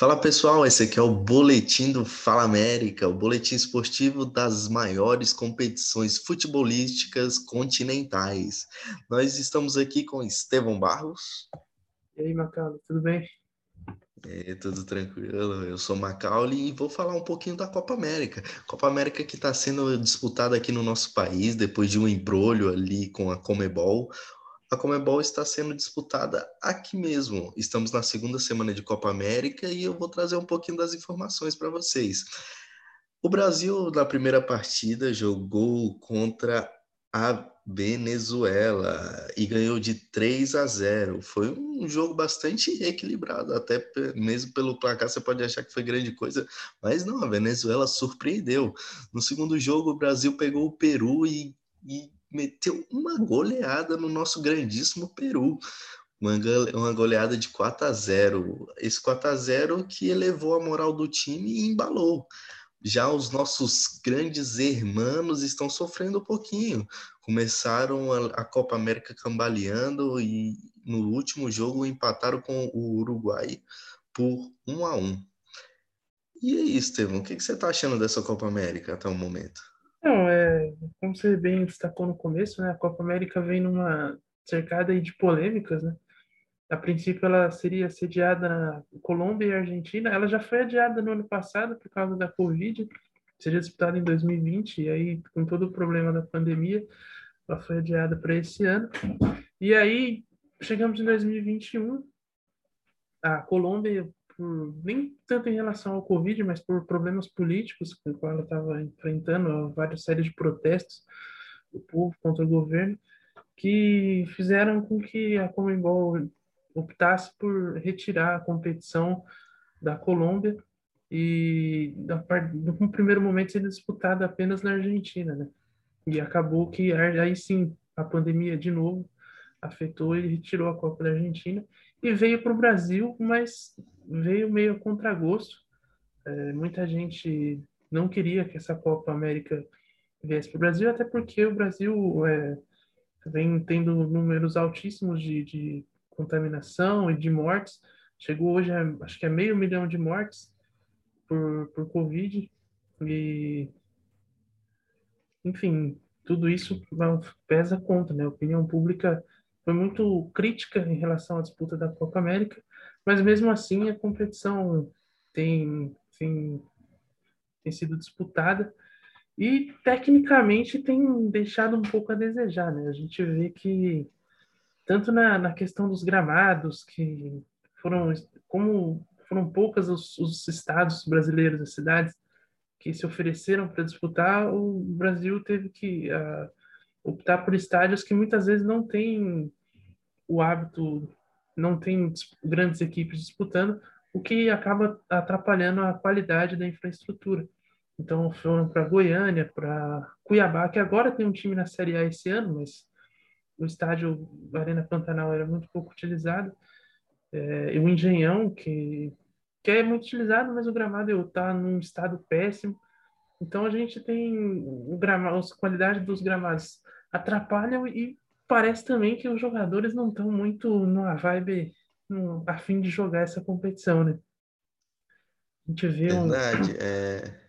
Fala pessoal, esse aqui é o Boletim do Fala América, o boletim esportivo das maiores competições futebolísticas continentais. Nós estamos aqui com Estevão Barros. E aí, Macaulay, tudo bem? É, tudo tranquilo. Eu sou Macaulay e vou falar um pouquinho da Copa América. Copa América que está sendo disputada aqui no nosso país depois de um embrolho ali com a Comebol a Comebol está sendo disputada aqui mesmo. Estamos na segunda semana de Copa América e eu vou trazer um pouquinho das informações para vocês. O Brasil, na primeira partida, jogou contra a Venezuela e ganhou de 3 a 0. Foi um jogo bastante equilibrado, até mesmo pelo placar você pode achar que foi grande coisa, mas não, a Venezuela surpreendeu. No segundo jogo, o Brasil pegou o Peru e, e meteu uma goleada no nosso grandíssimo Peru. Uma, goleada de 4 a 0. Esse 4 a 0 que elevou a moral do time e embalou. Já os nossos grandes hermanos estão sofrendo um pouquinho. Começaram a, Copa América cambaleando e no último jogo empataram com o Uruguai por 1 a 1. E aí, Estevão, o que você está achando dessa Copa América até o momento? Não, é, como você bem destacou no começo, né, a Copa América vem numa cercada de polêmicas, né? A princípio ela seria sediada na Colômbia e Argentina. Ela já foi adiada no ano passado por causa da Covid. Seria disputada em 2020 e aí com todo o problema da pandemia, ela foi adiada para esse ano. E aí chegamos em 2021. A Colômbia por nem tanto em relação ao Covid, mas por problemas políticos com qual ela estava enfrentando, várias séries de protestos do povo contra o governo, que fizeram com que a Comembol optasse por retirar a competição da Colômbia e no primeiro momento ser disputada apenas na Argentina, né? E acabou que aí sim a pandemia de novo afetou e retirou a Copa da Argentina e veio para o Brasil, mas veio meio a contragosto. É, muita gente não queria que essa Copa América viesse para o Brasil, até porque o Brasil é, vem tendo números altíssimos de, de, contaminação e de mortes. Chegou hoje, a, acho que é meio milhão de mortes por, por Covid. E, enfim, tudo isso pesa contra, né? A opinião pública foi muito crítica em relação à disputa da Copa América, mas mesmo assim a competição tem, tem, tem sido disputada e tecnicamente tem deixado um pouco a desejar, né? A gente vê que tanto na, na questão dos gramados, que foram como foram poucas os, os estados brasileiros, as cidades que se ofereceram para disputar, o Brasil teve que uh, optar por estádios que muitas vezes não têm o hábito, não tem grandes equipes disputando, o que acaba atrapalhando a qualidade da infraestrutura. Então foram para Goiânia, para Cuiabá, que agora tem um time na Série A esse ano, mas o estádio Arena Pantanal era muito pouco utilizado. É, e o Engenhão, que, que é muito utilizado, mas o gramado está num estado péssimo. Então a gente tem gramado, a qualidade dos gramados atrapalham e parece também que os jogadores não estão muito numa vibe no, a fim de jogar essa competição, né? A gente vê Verdade, um... é...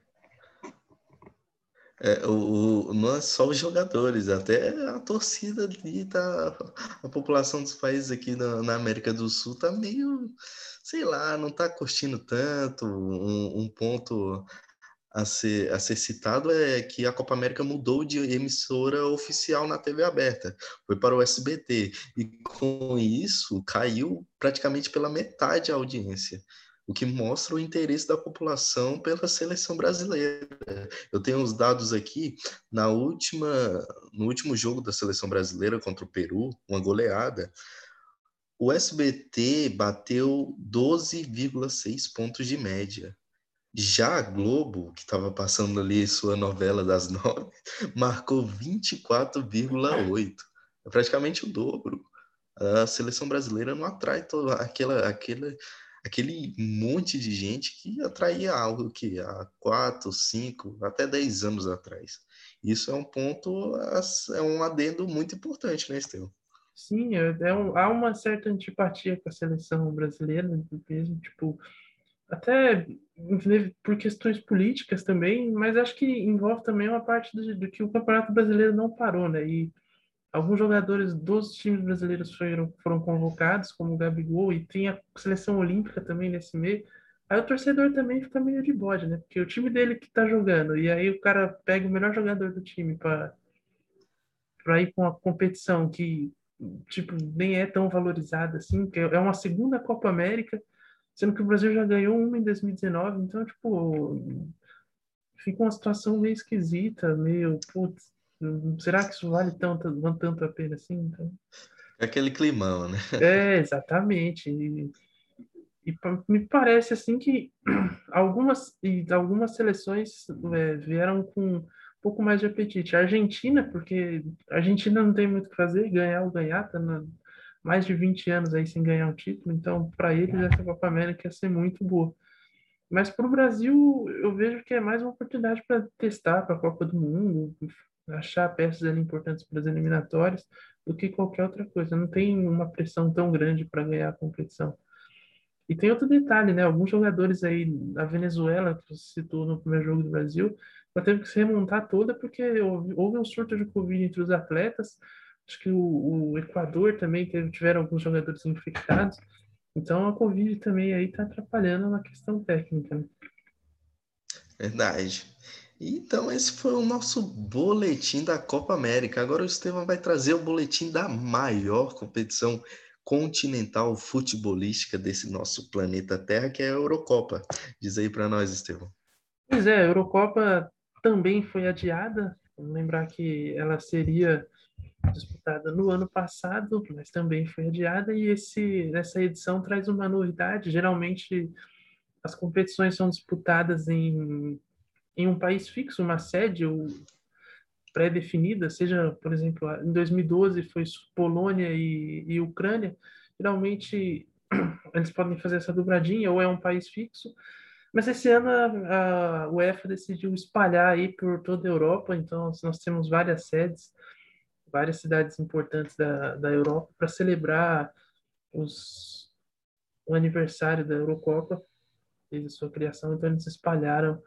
É, o, o, não é só os jogadores, até a torcida ali, tá, a população dos países aqui na, na América do Sul tá meio, sei lá, não tá curtindo tanto. Um, um ponto a ser, a ser citado é que a Copa América mudou de emissora oficial na TV aberta, foi para o SBT, e com isso caiu praticamente pela metade a audiência, o que mostra o interesse da população pela seleção brasileira. Eu tenho os dados aqui, na última, no último jogo da seleção brasileira contra o Peru, uma goleada, o SBT bateu 12,6 pontos de média já a Globo, que estava passando ali sua novela das nove, marcou 24,8. É praticamente o dobro. A seleção brasileira não atrai toda aquela, aquela, aquele monte de gente que atraía algo que há quatro, cinco, até dez anos atrás. Isso é um ponto, é um adendo muito importante, né, Estevão? Sim, é, é um, há uma certa antipatia com a seleção brasileira, mesmo, tipo, até por questões políticas também, mas acho que envolve também uma parte do, do, que o Campeonato Brasileiro não parou, né? E alguns jogadores dos times brasileiros foram, foram convocados, como o Gabigol, e tem a seleção olímpica também nesse meio. Aí o torcedor também fica meio de bode, né? Porque o time dele que tá jogando, e aí o cara pega o melhor jogador do time para ir com a competição que tipo nem é tão valorizada assim, que é uma segunda Copa América, sendo que o Brasil já ganhou uma em 2019, então tipo fica uma situação meio esquisita, meio putz, será que isso vale tanto, tanto a pena assim? Então... É aquele climão, né? É, exatamente. E, e me parece assim que algumas, e algumas seleções é, vieram com um pouco mais de apetite. A Argentina, porque a Argentina não tem muito o que fazer, ganhar ou ganhar, tá na, mais de 20 anos aí sem ganhar um título, então para eles essa Copa América ia ser muito boa. Mas para o Brasil, eu vejo que é mais uma oportunidade para testar para a Copa do Mundo, achar peças ali importantes para as eliminatórias do que qualquer outra coisa. Não tem uma pressão tão grande para ganhar a competição. E tem outro detalhe, né? Alguns jogadores aí da Venezuela, que você citou no primeiro jogo do Brasil, ela teve que se remontar toda porque houve, houve um surto de Covid entre os atletas. Acho que o, o Equador também teve, tiveram alguns jogadores infectados. Então a Covid também aí está atrapalhando na questão técnica. Né? Verdade. Então, esse foi o nosso boletim da Copa América. Agora o Estevam vai trazer o boletim da maior competição continental futebolística desse nosso planeta Terra, que é a Eurocopa. Diz aí para nós, Estevam. Pois é, a Eurocopa também foi adiada. Vamos lembrar que ela seria disputada no ano passado, mas também foi adiada. E esse, essa edição traz uma novidade. Geralmente, as competições são disputadas em em um país fixo, uma sede pré-definida, seja, por exemplo, em 2012 foi Polônia e, e Ucrânia, geralmente eles podem fazer essa dobradinha ou é um país fixo, mas esse ano a UEFA decidiu espalhar aí por toda a Europa, então nós temos várias sedes, várias cidades importantes da, da Europa para celebrar os, o aniversário da Eurocopa, desde a sua criação, então eles espalharam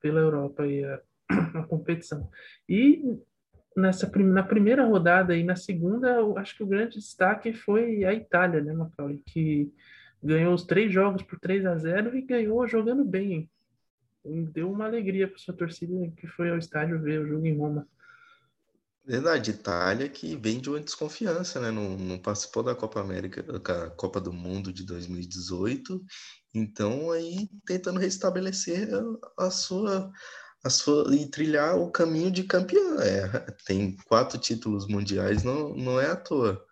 pela Europa e a, a competição. E nessa na primeira rodada e na segunda, eu acho que o grande destaque foi a Itália, né, Macaulay, que ganhou os três jogos por 3 a 0 e ganhou jogando bem. Deu uma alegria para sua torcida que foi ao estádio ver o jogo em Roma. Verdade, Itália que vem de uma desconfiança, né? Não, não participou da Copa América, da Copa do Mundo de 2018 então, aí tentando restabelecer a, sua a sua e trilhar o caminho de campeão. É, tem quatro títulos mundiais, não, não é à toa.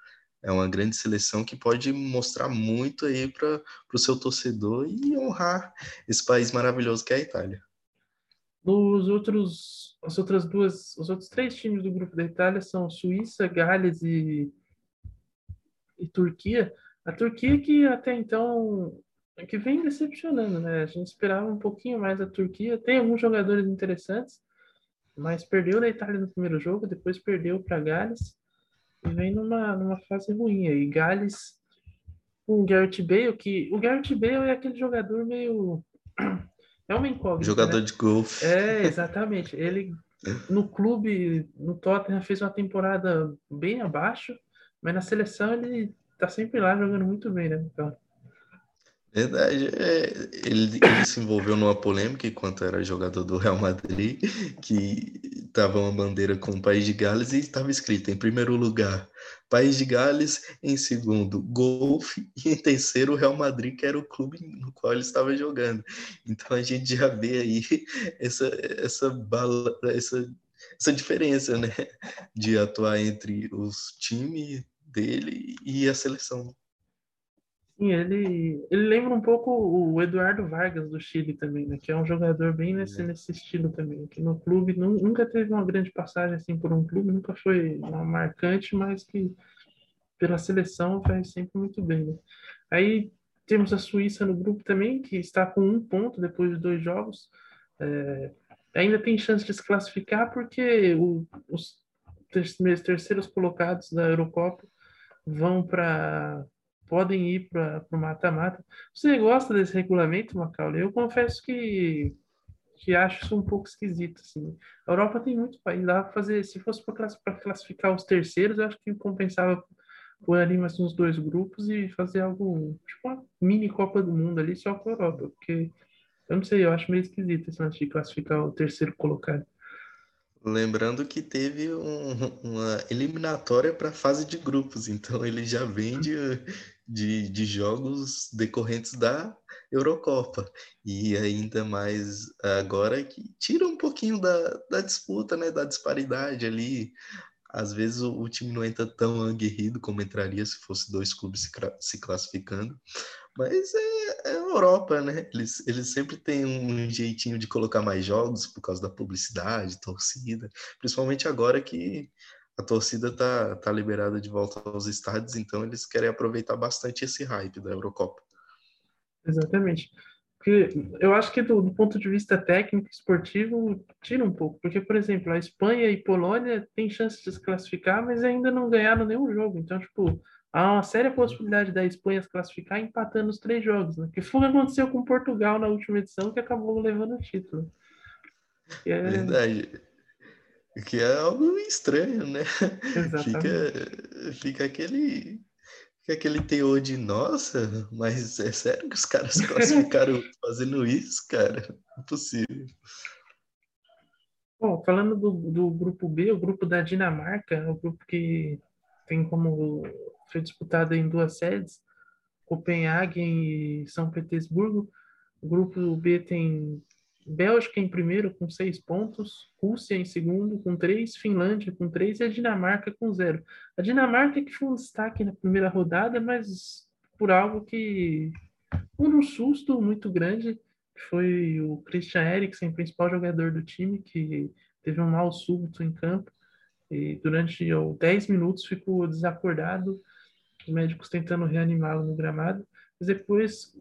É uma grande seleção que pode mostrar muito aí para o seu torcedor e honrar esse país maravilhoso que é a Itália. Os outros, as outras duas, os outros três times do grupo da Itália são Suíça, Gales e, e Turquia. A Turquia que até então que vem decepcionando, né? A gente esperava um pouquinho mais da Turquia. Tem alguns jogadores interessantes, mas perdeu na Itália no primeiro jogo, depois perdeu para Gales e vem numa, numa fase ruim aí. Gales com o Garrett Bale, que o Garrett Bale é aquele jogador meio é uma incógnita. Jogador né? de golfe. É, exatamente. Ele no clube, no Tottenham, fez uma temporada bem abaixo, mas na seleção ele tá sempre lá jogando muito bem, né? Então, Verdade, é, ele, ele, se envolveu numa polêmica enquanto era jogador do Real Madrid, que estava uma bandeira com o País de Gales e estava escrito em primeiro lugar País de Gales, em segundo golfe e em terceiro o Real Madrid, que era o clube no qual ele estava jogando. Então a gente já vê aí essa essa bala, essa, essa diferença, né, de atuar entre os times dele e a seleção. Sim, ele, ele lembra um pouco o Eduardo Vargas do Chile também, né? Que é um jogador bem nesse, nesse estilo também. Que no clube nunca teve uma grande passagem assim por um clube, nunca foi uma marcante, mas que pela seleção faz sempre muito bem. Né? Aí temos a Suíça no grupo também, que está com um ponto depois de dois jogos. É, ainda tem chance de se classificar porque o, os terceiros colocados da Eurocopa vão para podem ir para o mata-mata. Você gosta desse regulamento, Macaulay? Eu confesso que que acho isso um pouco esquisito. Assim. A Europa tem muito país, dá para fazer, se fosse para classificar os terceiros, eu acho que compensava pôr ali mais uns dois grupos e fazer algo, tipo uma mini Copa do Mundo ali só com a Europa, porque eu não sei, eu acho meio esquisito esse lance de classificar o terceiro colocado. Lembrando que teve um, uma eliminatória para a fase de grupos, então ele já vem de, de, de, jogos decorrentes da Eurocopa. E ainda mais agora que tira um pouquinho da, da disputa, né, da disparidade ali. Às vezes o, o time não entra tão aguerrido como entraria se fosse dois clubes se, se classificando. Mas é, é Europa, né? Eles, eles sempre têm um jeitinho de colocar mais jogos por causa da publicidade, torcida. Principalmente agora que a torcida tá, tá liberada de volta aos estádios, então eles querem aproveitar bastante esse hype da Eurocopa. Exatamente. Porque eu acho que do, do, ponto de vista técnico esportivo tira um pouco, porque por exemplo a Espanha e Polônia têm chance de se classificar, mas ainda não ganharam nenhum jogo. Então tipo há uma séria possibilidade da Espanha se classificar empatando os três jogos, né? Que foi o que aconteceu com Portugal na última edição, que acabou levando o título. É... Verdade. Que é algo estranho, né? Fica, fica aquele fica aquele teor de nossa, mas é sério que os caras classificaram fazendo isso, cara? Impossível. Bom, falando do, do grupo B, o grupo da Dinamarca, é o grupo que tem como foi disputada em duas sedes, Copenhague e São Petersburgo. O grupo B tem Bélgica em primeiro com seis pontos, Rússia em segundo com três, Finlândia com três e a Dinamarca com zero. A Dinamarca que foi um destaque na primeira rodada, mas por algo que um susto muito grande, foi o Christian Eriksen, principal jogador do time, que teve um mal súbito em campo e durante ó, 10 minutos ficou desacordado os médicos tentando reanimá-lo no gramado, mas depois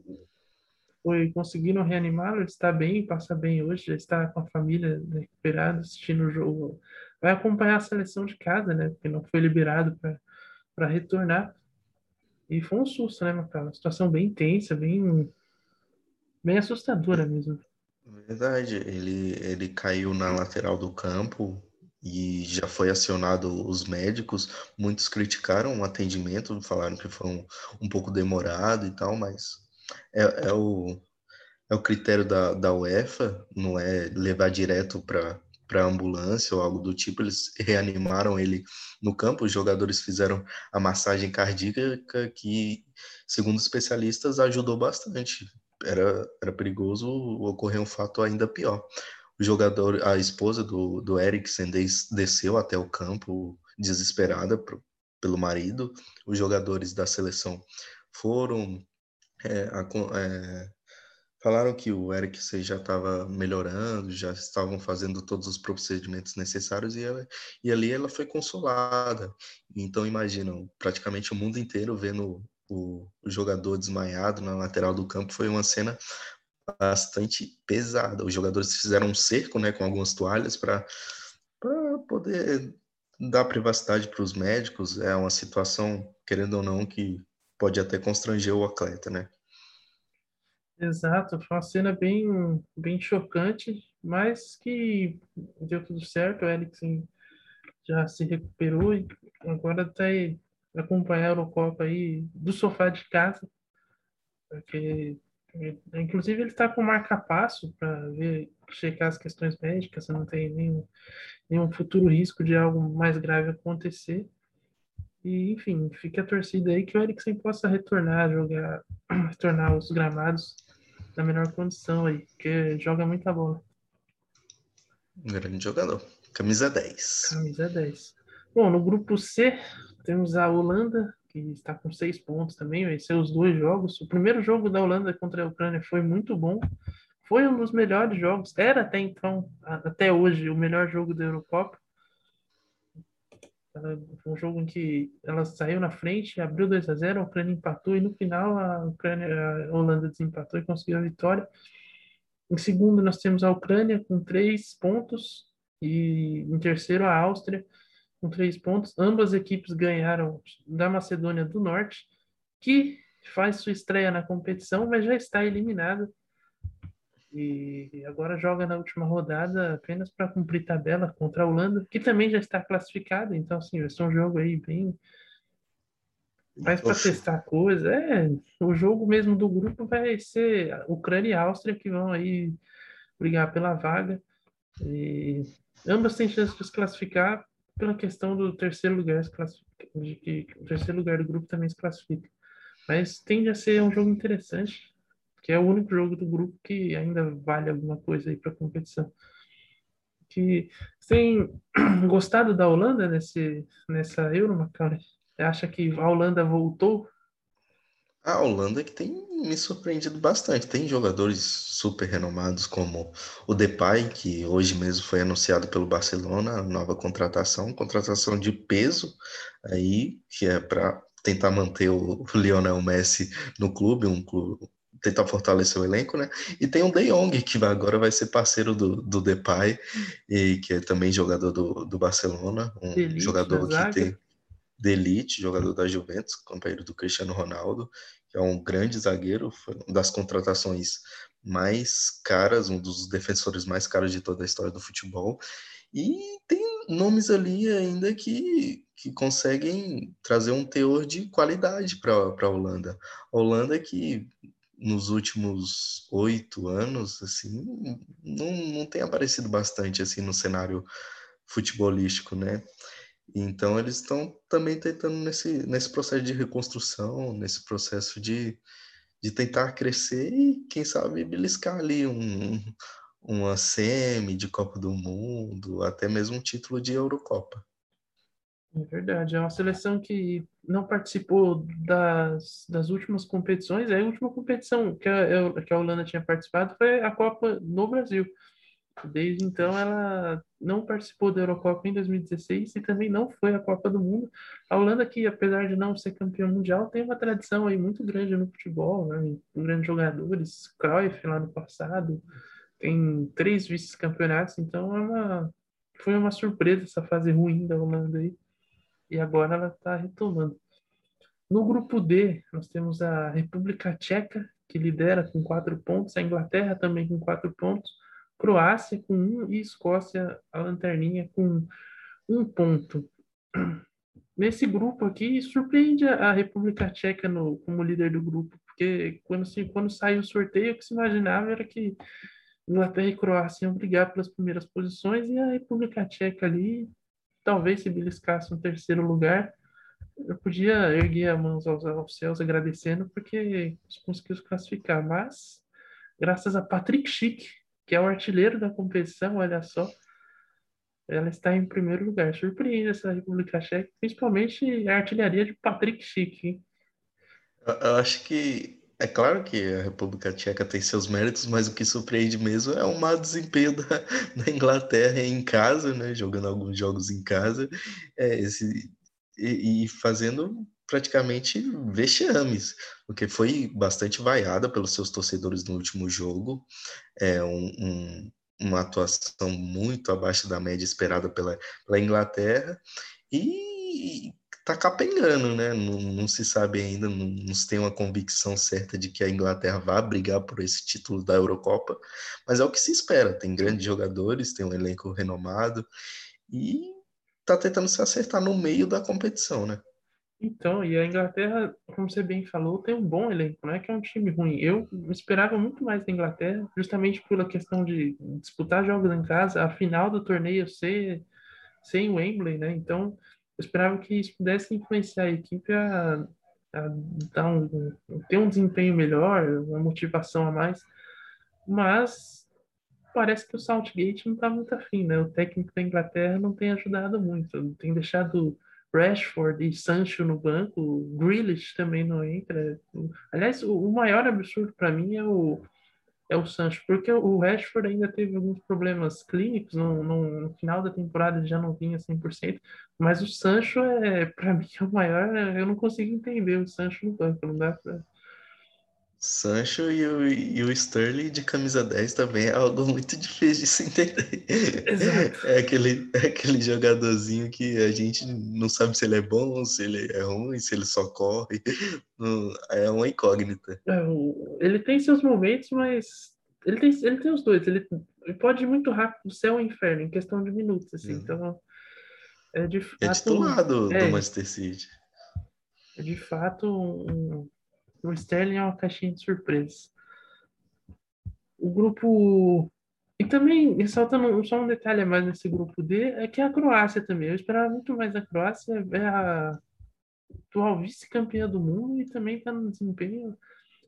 foi conseguindo reanimá-lo, ele está bem, passa bem hoje, já está com a família recuperada, assistindo o jogo, vai acompanhar a seleção de casa, né, porque não foi liberado para retornar, e foi um susto, né, Macau? Uma situação bem tensa, bem, bem assustadora mesmo. Verdade, ele, ele caiu na lateral do campo, e já foi acionado os médicos. Muitos criticaram o atendimento, falaram que foi um, um pouco demorado e tal, mas é, é, o, é o critério da, da UEFA, não é levar direto para para ambulância ou algo do tipo, eles reanimaram ele no campo, os jogadores fizeram a massagem cardíaca que, segundo especialistas, ajudou bastante. Era, era perigoso ocorrer um fato ainda pior o jogador, a esposa do, do Eriksen des, desceu até o campo desesperada pro, pelo marido. Os jogadores da seleção foram é, a, é, falaram que o Eriksen já estava melhorando, já estavam fazendo todos os procedimentos necessários e, ela, e ali ela foi consolada. Então imaginam, praticamente o mundo inteiro vendo o, o jogador desmaiado na lateral do campo foi uma cena bastante pesada. Os jogadores fizeram um cerco né, com algumas toalhas para poder dar privacidade para os médicos. É uma situação, querendo ou não, que pode até constranger o atleta, né? Exato, foi uma cena bem, bem chocante, mas que deu tudo certo. O Eriksen já se recuperou e agora está acompanhar a Eurocopa aí do sofá de casa, porque Inclusive, ele está com marca-passo para ver, checar as questões médicas, se não tem nenhum, nenhum futuro risco de algo mais grave acontecer. E, enfim, fica a torcida aí que o Eriksen possa retornar a jogar, retornar os gramados na melhor condição aí, porque joga muita bola. Grande jogador. Camisa 10. Camisa 10. Bom, no grupo C, temos a Holanda, que está com seis pontos também, venceu os dois jogos. O primeiro jogo da Holanda contra a Ucrânia foi muito bom. Foi um dos melhores jogos, era até então, até hoje, o melhor jogo da Eurocopa. Foi um jogo em que ela saiu na frente, abriu 2 a 0 a Ucrânia empatou e no final a, Ucrânia, a Holanda desempatou e conseguiu a vitória. Em segundo, nós temos a Ucrânia com três pontos e em terceiro, a Áustria com três pontos. Ambas equipes ganharam da Macedônia do Norte. que faz sua estreia na competição, mas já está eliminada. E agora joga na última rodada apenas para cumprir tabela contra a Holanda, que também já está classificada. Então, assim, vai ser um jogo aí bem. Mais para testar coisa. É, o jogo mesmo do grupo vai ser Ucrânia e Áustria que vão aí brigar pela vaga. E ambas têm chance de se classificar pela questão do terceiro lugar, de que o terceiro lugar do grupo também se classifica. Mas tende a ser um jogo interessante, que é o único jogo do grupo que ainda vale alguma coisa aí para competição. Que tem gostado da Holanda nesse nessa Euro, Macaulay? Acha que a Holanda voltou a Holanda que tem me surpreendido bastante. Tem jogadores super renomados como o Depay, que hoje mesmo foi anunciado pelo Barcelona, nova contratação, contratação de peso aí, que é para tentar manter o Lionel Messi no clube, um clube tentar fortalecer o elenco, né? E tem o De Jong, que agora vai ser parceiro do, do Depay, e que é também jogador do, do Barcelona, um Elite jogador que tem de elite, jogador da Juventus, companheiro do Cristiano Ronaldo, que é um grande zagueiro, foi uma das contratações mais caras, um dos defensores mais caros de toda a história do futebol. E tem nomes ali ainda que, que conseguem trazer um teor de qualidade para a Holanda. A Holanda que nos últimos oito anos, assim, não, não tem aparecido bastante assim no cenário futebolístico, né? Então eles estão também tentando nesse, nesse processo de reconstrução, nesse processo de, de tentar crescer e, quem sabe, beliscar ali um, uma semi de Copa do Mundo, até mesmo um título de Eurocopa. É verdade, é uma seleção que não participou das, das últimas competições. A última competição que a, que a Holanda tinha participado foi a Copa no Brasil. Desde então, ela não participou da Eurocopa em 2016 e também não foi à Copa do Mundo. A Holanda, que apesar de não ser campeão mundial, tem uma tradição aí muito grande no futebol, né? com grandes jogadores, Cruyff lá no passado, tem três vice-campeonatos, então é uma, foi uma surpresa essa fase ruim da Holanda aí. E agora ela está retomando. No grupo D, nós temos a República Tcheca, que lidera com quatro pontos, a Inglaterra também com quatro pontos, Croácia com um e Escócia, a lanterninha, com um ponto. Nesse grupo aqui, surpreende a República Tcheca no, como líder do grupo, porque quando, se, quando saiu o sorteio, o que se imaginava era que Inglaterra e Croácia iam brigar pelas primeiras posições e a República Tcheca ali talvez se beliscasse um terceiro lugar. Eu podia erguer as mãos aos, aos céus agradecendo porque conseguiu se classificar, mas graças a Patrick Schick, que é o artilheiro da competição, olha só. Ela está em primeiro lugar. Surpreende essa República Tcheca, principalmente a artilharia de Patrick Schick. Hein? Eu, eu acho que é claro que a República Tcheca tem seus méritos, mas o que surpreende mesmo é o mau desempenho da, da Inglaterra em casa, né? Jogando alguns jogos em casa, é, esse, e, e fazendo praticamente vexames, porque foi bastante vaiada pelos seus torcedores no último jogo, é um, um, uma atuação muito abaixo da média esperada pela, pela Inglaterra, e tá capengando, né? Não, não, se sabe ainda, não, não se tem uma convicção certa de que a Inglaterra vá brigar por esse título da Eurocopa, mas é o que se espera. Tem grandes jogadores, tem um elenco renomado e tá tentando se acertar no meio da competição, né? Então, e a Inglaterra, como você bem falou, tem um bom elenco, não é que é um time ruim. Eu esperava muito mais da Inglaterra, justamente pela questão de disputar jogos em casa, a final do torneio ser sem o Wembley, né? Então, eu esperava que isso pudesse influenciar a equipe a, a dar um, ter um desempenho melhor, uma motivação a mais. Mas parece que o Southgate não está muito afim, né? O técnico da Inglaterra não tem ajudado muito, tem deixado Rashford e Sancho no banco, Grealish também não entra. Aliás, o, maior absurdo para mim é o, é o Sancho, porque o Rashford ainda teve alguns problemas clínicos, no, no, no final da temporada ele já não vinha 100%, mas o Sancho, é para mim, é o maior, eu não consigo entender o Sancho no banco, não dá para... Sancho e o, e o Sterling de camisa 10 também é algo muito difícil de se entender. Exato. É aquele, é aquele jogadorzinho que a gente não sabe se ele é bom, se ele é ruim, se ele só corre. É uma incógnita. É, ele tem seus momentos, mas ele tem, ele tem os dois. Ele, pode ir muito rápido do céu ao inferno em questão de minutos. Assim, hum. Então, é de fato. É titular do, é, do Manchester City. É de fato um o Sterling é uma caixinha de surpresa. O grupo. E também, ressaltando só um detalhe a mais nesse grupo D, é que a Croácia também. Eu esperava muito mais da Croácia. É a atual vice-campeã do mundo e também está no desempenho.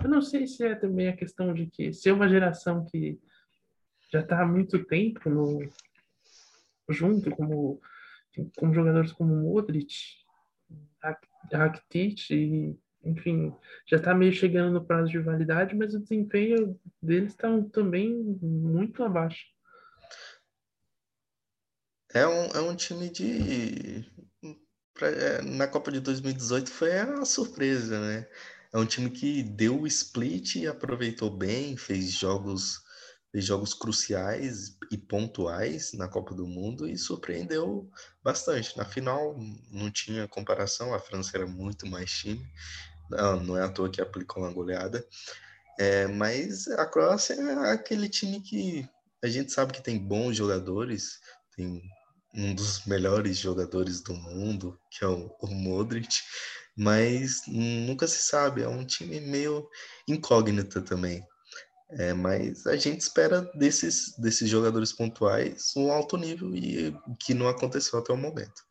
Eu não sei se é também a questão de que ser uma geração que já está há muito tempo no, junto, como, como jogadores como Modric, Rakitic e enfim, já está meio chegando no prazo de validade, mas o desempenho deles está também muito abaixo. É um, é um time de. É, na Copa de 2018 foi a surpresa, né? É um time que deu o split e aproveitou bem, fez jogos, fez jogos cruciais e pontuais na Copa do Mundo e surpreendeu bastante. Na final não tinha comparação, a França era muito mais time, não, não é à toa que aplicou uma goleada. É, mas a Croácia é aquele time que a gente sabe que tem bons jogadores, tem um dos melhores jogadores do mundo, que é o, o Modric, mas nunca se sabe, é um time meio incógnito também. É, mas a gente espera desses, desses jogadores pontuais um alto nível e que não aconteceu até o momento.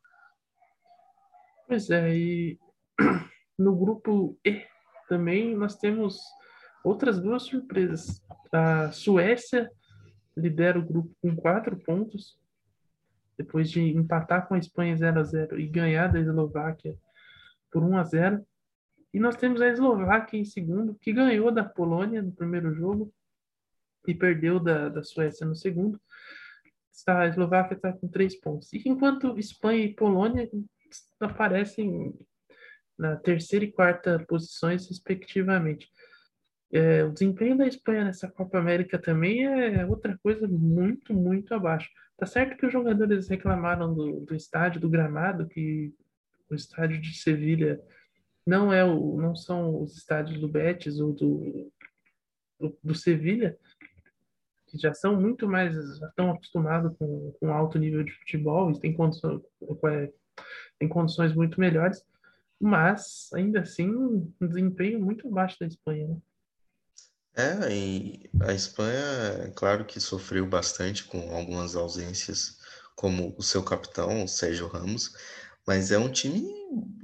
Pois é, e no grupo E também nós temos outras duas surpresas. A Suécia lidera o grupo com quatro pontos, depois de empatar com a Espanha 0 a 0 e ganhar da Eslováquia por 1 a 0. E nós temos a Eslováquia em segundo, que ganhou da Polônia no primeiro jogo e perdeu da, da Suécia no segundo. A Eslováquia está com três pontos. E enquanto Espanha e Polônia aparecem na terceira e quarta posições, respectivamente. É, o desempenho da Espanha nessa Copa América também é outra coisa muito, muito abaixo. Tá certo que os jogadores reclamaram do, do estádio, do gramado, que o estádio de Sevilha não é o, não são os estádios do Betis ou do, do, do Sevilha, que já são muito mais, já estão acostumados com, com alto nível de futebol e têm condições, é, tem condições muito melhores mas ainda assim um desempenho muito abaixo da Espanha, né? É, e a Espanha, claro que sofreu bastante com algumas ausências, como o seu capitão, o Sérgio Ramos, mas é um time,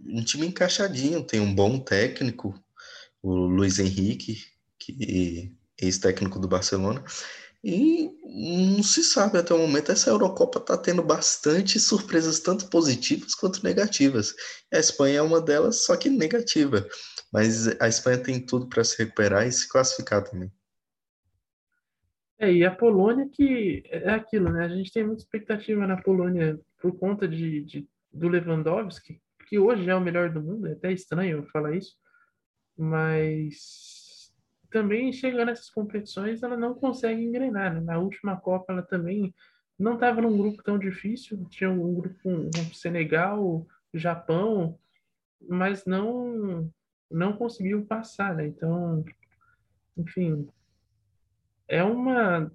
um time encaixadinho, tem um bom técnico, o Luiz Henrique, que é ex-técnico do Barcelona, e não se sabe até o momento. Essa Eurocopa está tendo bastante surpresas, tanto positivas quanto negativas. A Espanha é uma delas, só que negativa. Mas a Espanha tem tudo para se recuperar e se classificar também. É, e a Polônia que é aquilo, né? A gente tem muita expectativa na Polônia por conta de, de do Lewandowski, que hoje é o melhor do mundo, é até estranho falar isso, mas também chegando nessas competições ela não consegue engrenar. Né? Na última Copa ela também não estava num grupo tão difícil, tinha um grupo com, com Senegal, Japão, mas não não conseguiu passar, né? Então, enfim, é uma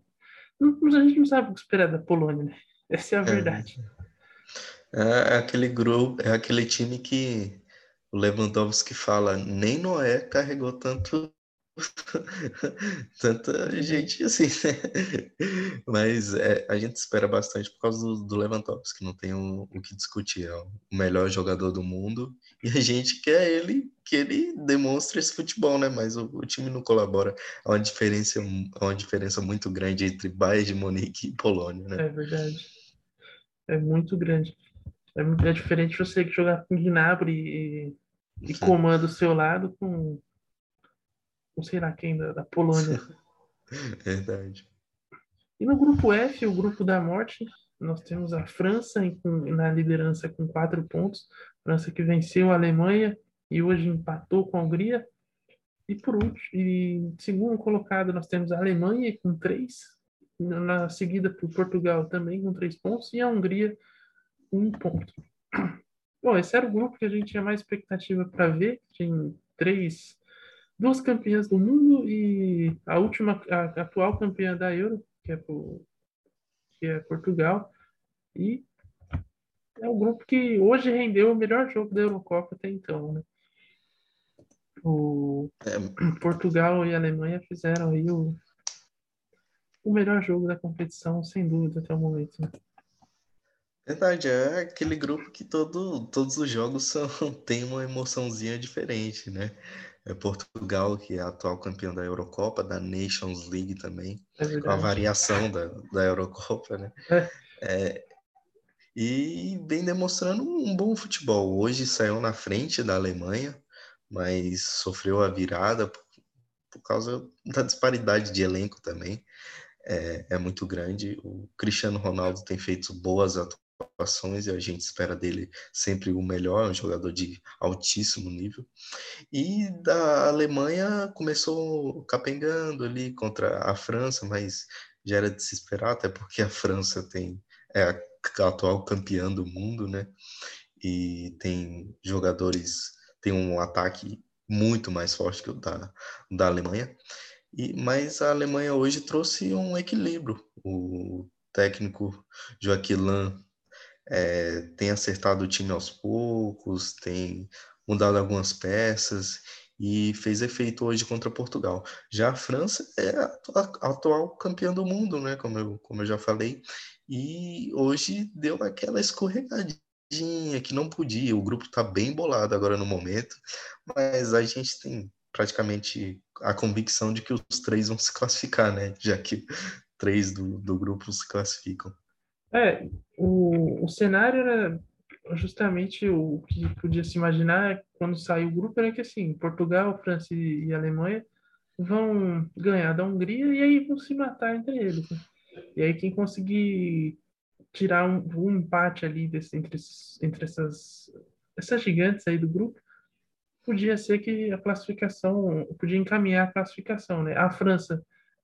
a gente não sabe o que esperar da Polônia, né? Essa é a é. verdade. É, é aquele grupo, é aquele time que o Lewandowski fala, nem Noé carregou tanto Tanta gente assim, né? Mas é, a gente espera bastante por causa do, do Lewandowski, não tem o, o, que discutir. É o melhor jogador do mundo e a gente quer ele que ele demonstre esse futebol, né? Mas o, o time não colabora. Há uma diferença, uma diferença muito grande entre Bayern de Munique e Polônia, né? É verdade. É muito grande. É, muito, é diferente você jogar com Gnabry e, e comanda o seu lado com não sei lá quem, da, da Polônia. Verdade. E no grupo F, o grupo da morte, nós temos a França em, na liderança com quatro pontos. França que venceu a Alemanha e hoje empatou com a Hungria. E por último, e segundo colocado, nós temos a Alemanha com três, na seguida por Portugal também com três pontos, e a Hungria um ponto. Bom, esse era o grupo que a gente tinha mais expectativa para ver. Tinha três, duas campeãs do mundo e a última, a, atual campeã da Euro, que é, por, que é Portugal. E é o grupo que hoje rendeu o melhor jogo da Eurocopa até então, né? O é. Portugal e a Alemanha fizeram aí o, o melhor jogo da competição, sem dúvida, até o momento. Né? Verdade, é aquele grupo que todo, todos os jogos são, tem uma emoçãozinha diferente, né? É Portugal, que é atual campeão da Eurocopa, da Nations League também, é com a variação da, da Eurocopa, né? É. E vem demonstrando um bom futebol. Hoje saiu na frente da Alemanha, mas sofreu a virada por, por causa da disparidade de elenco também. É, é, muito grande. O Cristiano Ronaldo tem feito boas atuações e a gente espera dele sempre o melhor, um jogador de altíssimo nível. E da Alemanha começou capengando ali contra a França, mas já era de se esperar, até porque a França tem é a atual campeã do mundo, né? E tem jogadores tem um ataque muito mais forte que o da, da Alemanha. E, mas a Alemanha hoje trouxe um equilíbrio. O técnico Joaquim Lan é, tem acertado o time aos poucos, tem mudado algumas peças e fez efeito hoje contra Portugal. Já a França é a atual campeã do mundo, né? Como eu, como eu já falei, e hoje deu aquela escorregadinha que não podia. O grupo está bem bolado agora no momento, mas a gente tem praticamente a convicção de que os três vão se classificar, né? Já que três do, do grupo se classificam. É, o, o cenário era justamente o que podia se imaginar quando saiu o grupo era que assim, Portugal, França e Alemanha vão ganhar da Hungria e aí vão se matar entre eles. Né? E aí quem conseguir tirar um, um empate ali desse, entre, entre essas, essas gigantes aí do grupo, podia ser que a classificação, podia encaminhar a classificação, né? A França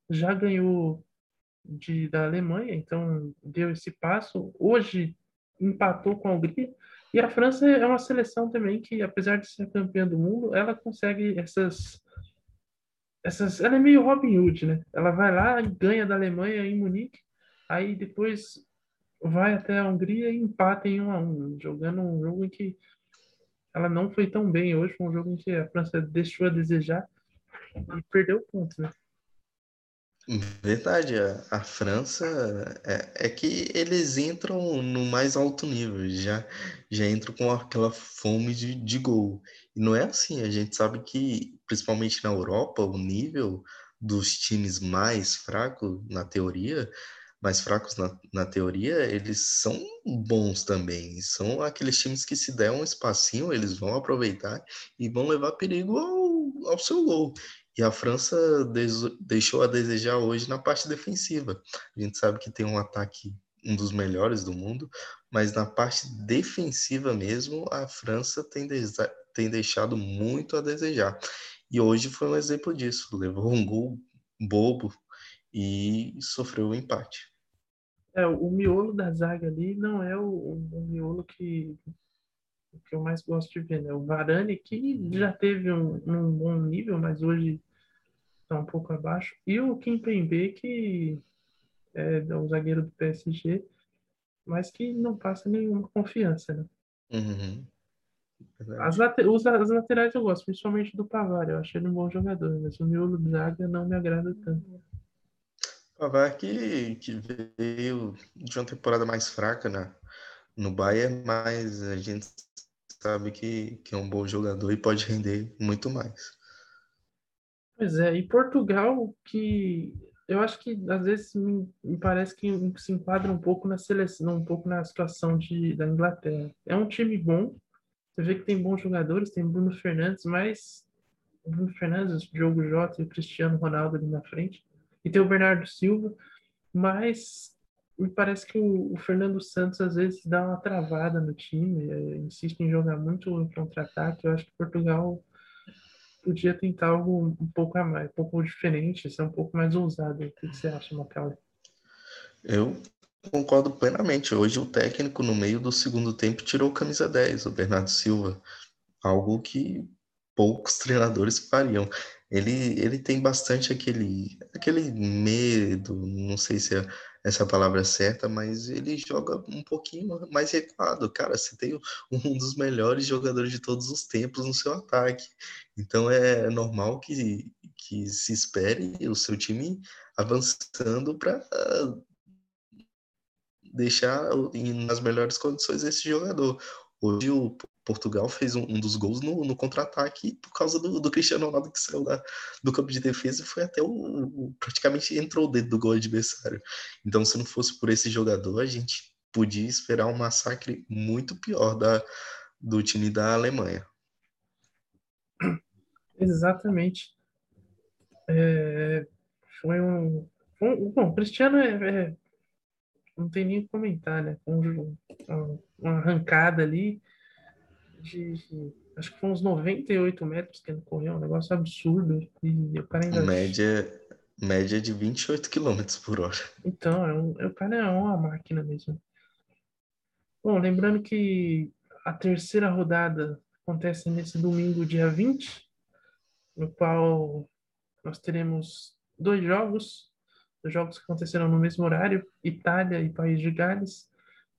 já ganhou de, da Alemanha, então deu esse passo. Hoje empatou com a Hungria. E a França é uma seleção também que, apesar de ser campeã do mundo, ela consegue essas essas, ela é meio Robin Hood, né? Ela vai lá, ganha da Alemanha em Munique, aí depois vai até a Hungria e empata em 1 a 1 jogando um jogo em que ela não foi tão bem hoje, foi um jogo em que a França deixou a desejar e perdeu pontos, né? Verdade, a, a França é, é, que eles entram no mais alto nível, já, já entram com aquela fome de, de gol. E não é assim, a gente sabe que, principalmente na Europa, o nível dos times mais fracos, na teoria, mais fracos na, na teoria, eles são bons também. São aqueles times que se der um espacinho, eles vão aproveitar e vão levar perigo ao, ao seu gol. E a França deixou a desejar hoje na parte defensiva. A gente sabe que tem um ataque um dos melhores do mundo, mas na parte defensiva mesmo, a França tem, tem deixado muito a desejar. E hoje foi um exemplo disso. Levou um gol bobo e sofreu o um empate. É, o miolo da zaga ali não é o, o miolo que, que eu mais gosto de ver, né? O Varane, que já teve um, um bom nível, mas hoje está um pouco abaixo. E o Kim Pembe, que é o zagueiro do PSG, mas que não passa nenhuma confiança, né? Uhum. As, os, as laterais eu gosto, principalmente do Pavar. Eu achei ele um bom jogador, mas o miolo zaga não me agrada tanto. Pavar que, que veio de uma temporada mais fraca né, no Bayern, mas a gente sabe que, que é um bom jogador e pode render muito mais. Pois é, e Portugal, que eu acho que às vezes me, me, parece que se enquadra um pouco na seleção, um pouco na situação de, da Inglaterra. É um time bom, você vê que tem bons jogadores, tem Bruno Fernandes, mas Bruno Fernandes, Diogo Jota e Cristiano Ronaldo ali na frente e tem o Bernardo Silva, mas me parece que o, o Fernando Santos às vezes dá uma travada no time, é, insiste em jogar muito em contra-ataque. Eu acho que Portugal podia tentar algo um pouco a mais, um pouco diferente, ser um pouco mais ousado. O que você acha, Macaulay? Eu concordo plenamente. Hoje o técnico, no meio do segundo tempo, tirou camisa 10, o Bernardo Silva. Algo que poucos treinadores fariam. Ele, ele tem bastante aquele, aquele medo, não sei se é essa palavra certa, mas ele joga um pouquinho mais recuado. Cara, você tem um dos melhores jogadores de todos os tempos no seu ataque. Então é normal que, que se espere o seu time avançando para deixar nas melhores condições esse jogador. Hoje o Portugal fez um, um dos gols no, no contra-ataque por causa do, do, Cristiano Ronaldo que saiu da, do campo de defesa e foi até o, o, praticamente entrou dentro do gol adversário. Então, se não fosse por esse jogador, a gente podia esperar um massacre muito pior da, do time da Alemanha. Exatamente. É, foi um, um, Bom, o Cristiano é, é, não tem nem o que comentar, né? Um, uma arrancada ali de, acho que foi uns 98 metros que ele correu, um negócio absurdo. E o cara ainda. Média, média de 28 km por hora. Então, é um, é, o cara é uma máquina mesmo. Bom, lembrando que a terceira rodada acontece nesse domingo, dia 20, no qual nós teremos dois jogos, jogos que aconteceram no mesmo horário, Itália e País de Gales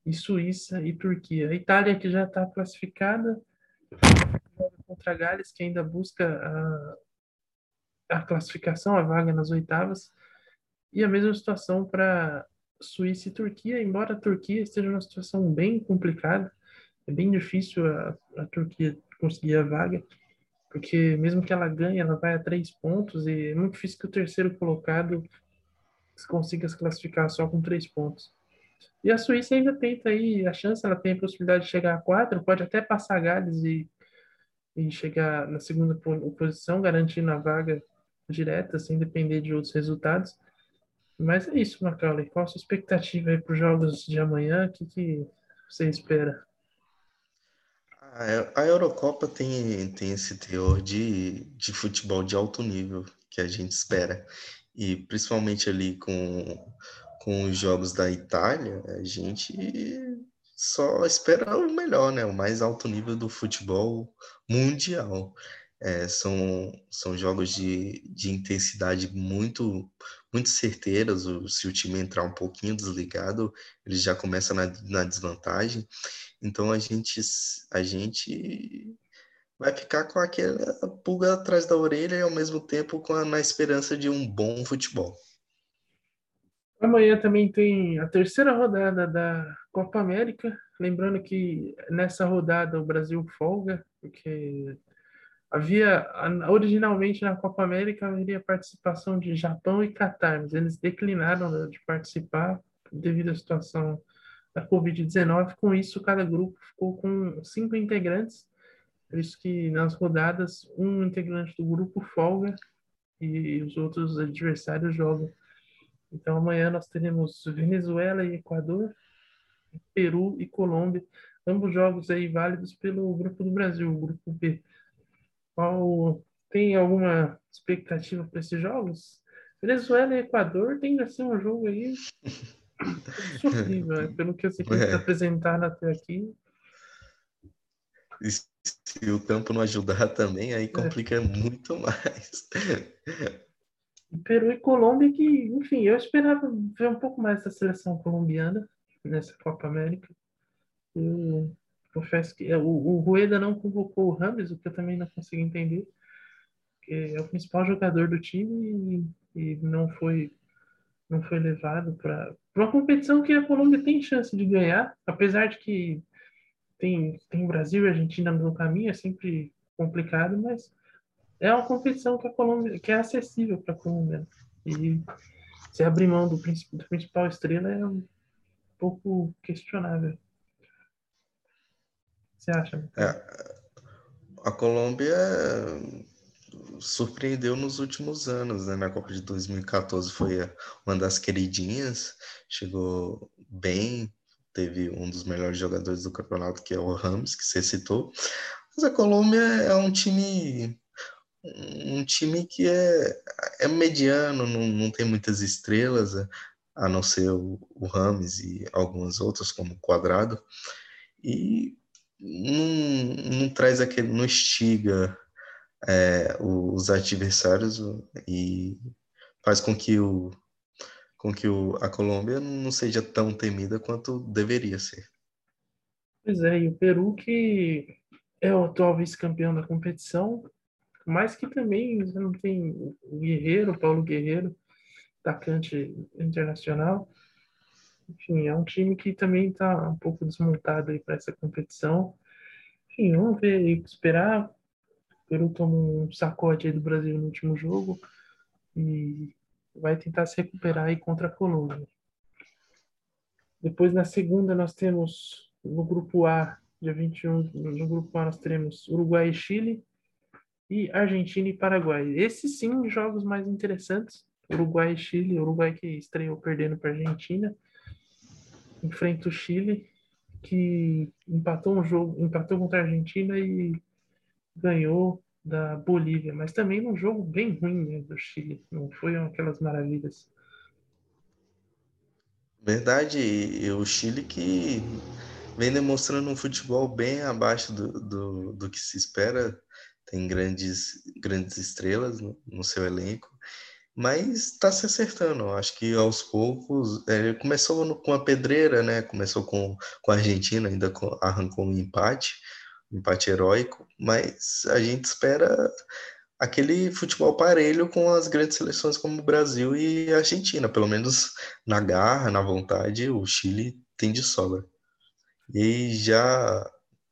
e Suíça e Turquia. A Itália que já está classificada contra Gales, que ainda busca a, a classificação, a vaga nas oitavas, e a mesma situação para Suíça e Turquia, embora a Turquia esteja numa situação bem complicada, é bem difícil a, a Turquia conseguir a vaga, porque mesmo que ela ganhe, ela vai a três pontos, e é muito difícil que o terceiro colocado consiga se classificar só com três pontos. E a Suíça ainda tenta aí, a chance, ela tem a possibilidade de chegar a quatro, pode até passar Gales e, e chegar na segunda posição, garantindo a vaga direta, sem depender de outros resultados. Mas é isso, Macaulay. Qual a sua expectativa aí para os jogos de amanhã? O que, que você espera? A Eurocopa tem, tem esse teor de, de futebol de alto nível que a gente espera. E principalmente ali com com os jogos da Itália, a gente só espera o melhor, né? O mais alto nível do futebol mundial. É, são, são jogos de, de intensidade muito muito certeiras. Se o time entrar um pouquinho desligado, ele já começa na, na desvantagem. Então a gente, a gente vai ficar com aquela pulga atrás da orelha e ao mesmo tempo com a, na esperança de um bom futebol. Amanhã também tem a terceira rodada da Copa América. Lembrando que nessa rodada o Brasil folga, porque havia originalmente na Copa América haveria participação de Japão e Catar, mas eles declinaram de participar devido à situação da Covid-19. Com isso, cada grupo ficou com cinco integrantes. Por isso que nas rodadas um integrante do grupo folga e os outros adversários jogam. Então amanhã nós teremos Venezuela e Equador, Peru e Colômbia, ambos jogos aí válidos pelo grupo do Brasil, o grupo B. Qual tem alguma expectativa para esses jogos? Venezuela e Equador tem a ser um jogo aí sofrível, né? pelo que as equipes é. apresentaram até aqui. E se o campo não ajudar também, aí é. complica é. muito mais. Peru e Colômbia que, enfim, eu esperava ver um pouco mais da seleção colombiana nessa Copa América. Eu confesso que o, o Rueda não convocou o Rames, o que eu também não consigo entender, é o principal jogador do time e, e não foi não foi levado para uma competição que a Colômbia tem chance de ganhar, apesar de que tem, tem Brasil e Argentina no caminho, é sempre complicado, mas é uma competição que a Colômbia que é acessível para a Colômbia e se abrir mão do, do principal estrela é um pouco questionável. Você acha? É, a Colômbia surpreendeu nos últimos anos, né? Na Copa de 2014 foi uma das queridinhas, chegou bem, teve um dos melhores jogadores do campeonato, que é o Ramos, que você citou. Mas a Colômbia é um time um time que é, é mediano, não, não tem muitas estrelas, a não ser o, Rames e algumas outras, como o Quadrado, e não, não traz aquele, não estiga é, os adversários e faz com que o com que o, a Colômbia não seja tão temida quanto deveria ser. Pois é, e o Peru que é o atual vice-campeão da competição, mas que também não tem o Guerreiro, Paulo Guerreiro, atacante internacional. Enfim, é um time que também está um pouco desmontado aí para essa competição. Enfim, vamos ver, esperar. O Peru tomou um sacode aí do Brasil no último jogo e vai tentar se recuperar aí contra a Colômbia. Depois, na segunda, nós temos no grupo A, dia 21, no grupo A nós teremos Uruguai e Chile e Argentina e Paraguai. Esses sim, jogos mais interessantes. Uruguai e Chile, Uruguai que estreou perdendo para a Argentina, enfrenta o Chile, que empatou um jogo, empatou contra a Argentina e ganhou da Bolívia, mas também num jogo bem ruim né, do Chile, não foi aquelas maravilhas. Verdade, e o Chile que vem demonstrando um futebol bem abaixo do, do, do que se espera, tem grandes, grandes estrelas no, no seu elenco, mas está se acertando. Acho que aos poucos. É, começou no, com a pedreira, né? Começou com, com a Argentina, ainda com, arrancou um empate, empate heróico, mas a gente espera aquele futebol parelho com as grandes seleções como o Brasil e a Argentina, pelo menos na garra, na vontade, o Chile tem de sobra. E já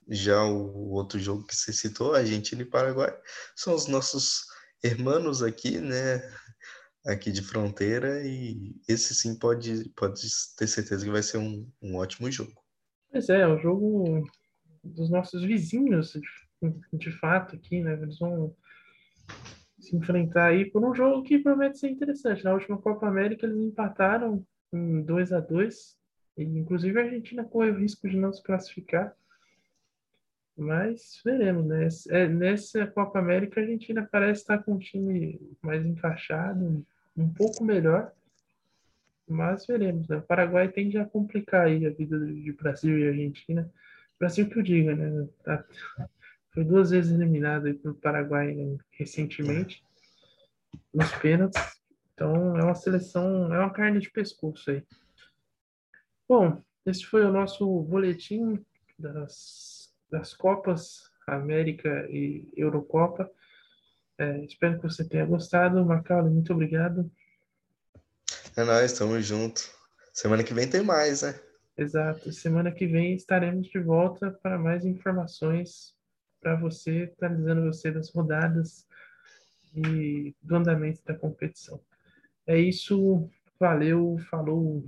já o outro jogo que você citou, Argentina e Paraguai, são os nossos irmãos aqui, né? aqui de fronteira e esse sim pode, pode ter certeza que vai ser um, um ótimo jogo. Pois é, é o jogo dos nossos vizinhos, de, de fato, aqui, né? Eles vão se enfrentar aí por um jogo que promete ser interessante. Na última Copa América eles empataram em 2 a 2 e inclusive a Argentina corre o risco de não se classificar. Mas veremos, né? É, nessa Copa América a Argentina parece estar com um time mais encaixado, um pouco melhor, mas veremos. Né? O Paraguai tende a complicar aí a vida de Brasil e Argentina. Brasil que eu diga, né? Tá, foi duas vezes eliminado pelo Paraguai né, recentemente nos pênaltis. Então é uma seleção, é uma carne de pescoço aí. Bom, esse foi o nosso boletim das, das Copas América e Eurocopa. É, espero que você tenha gostado. Macaulay, muito obrigado. É nóis, estamos junto. Semana que vem tem mais, né? Exato. Semana que vem estaremos de volta para mais informações para você, atualizando você das rodadas e do andamento da competição. É isso. Valeu, falou.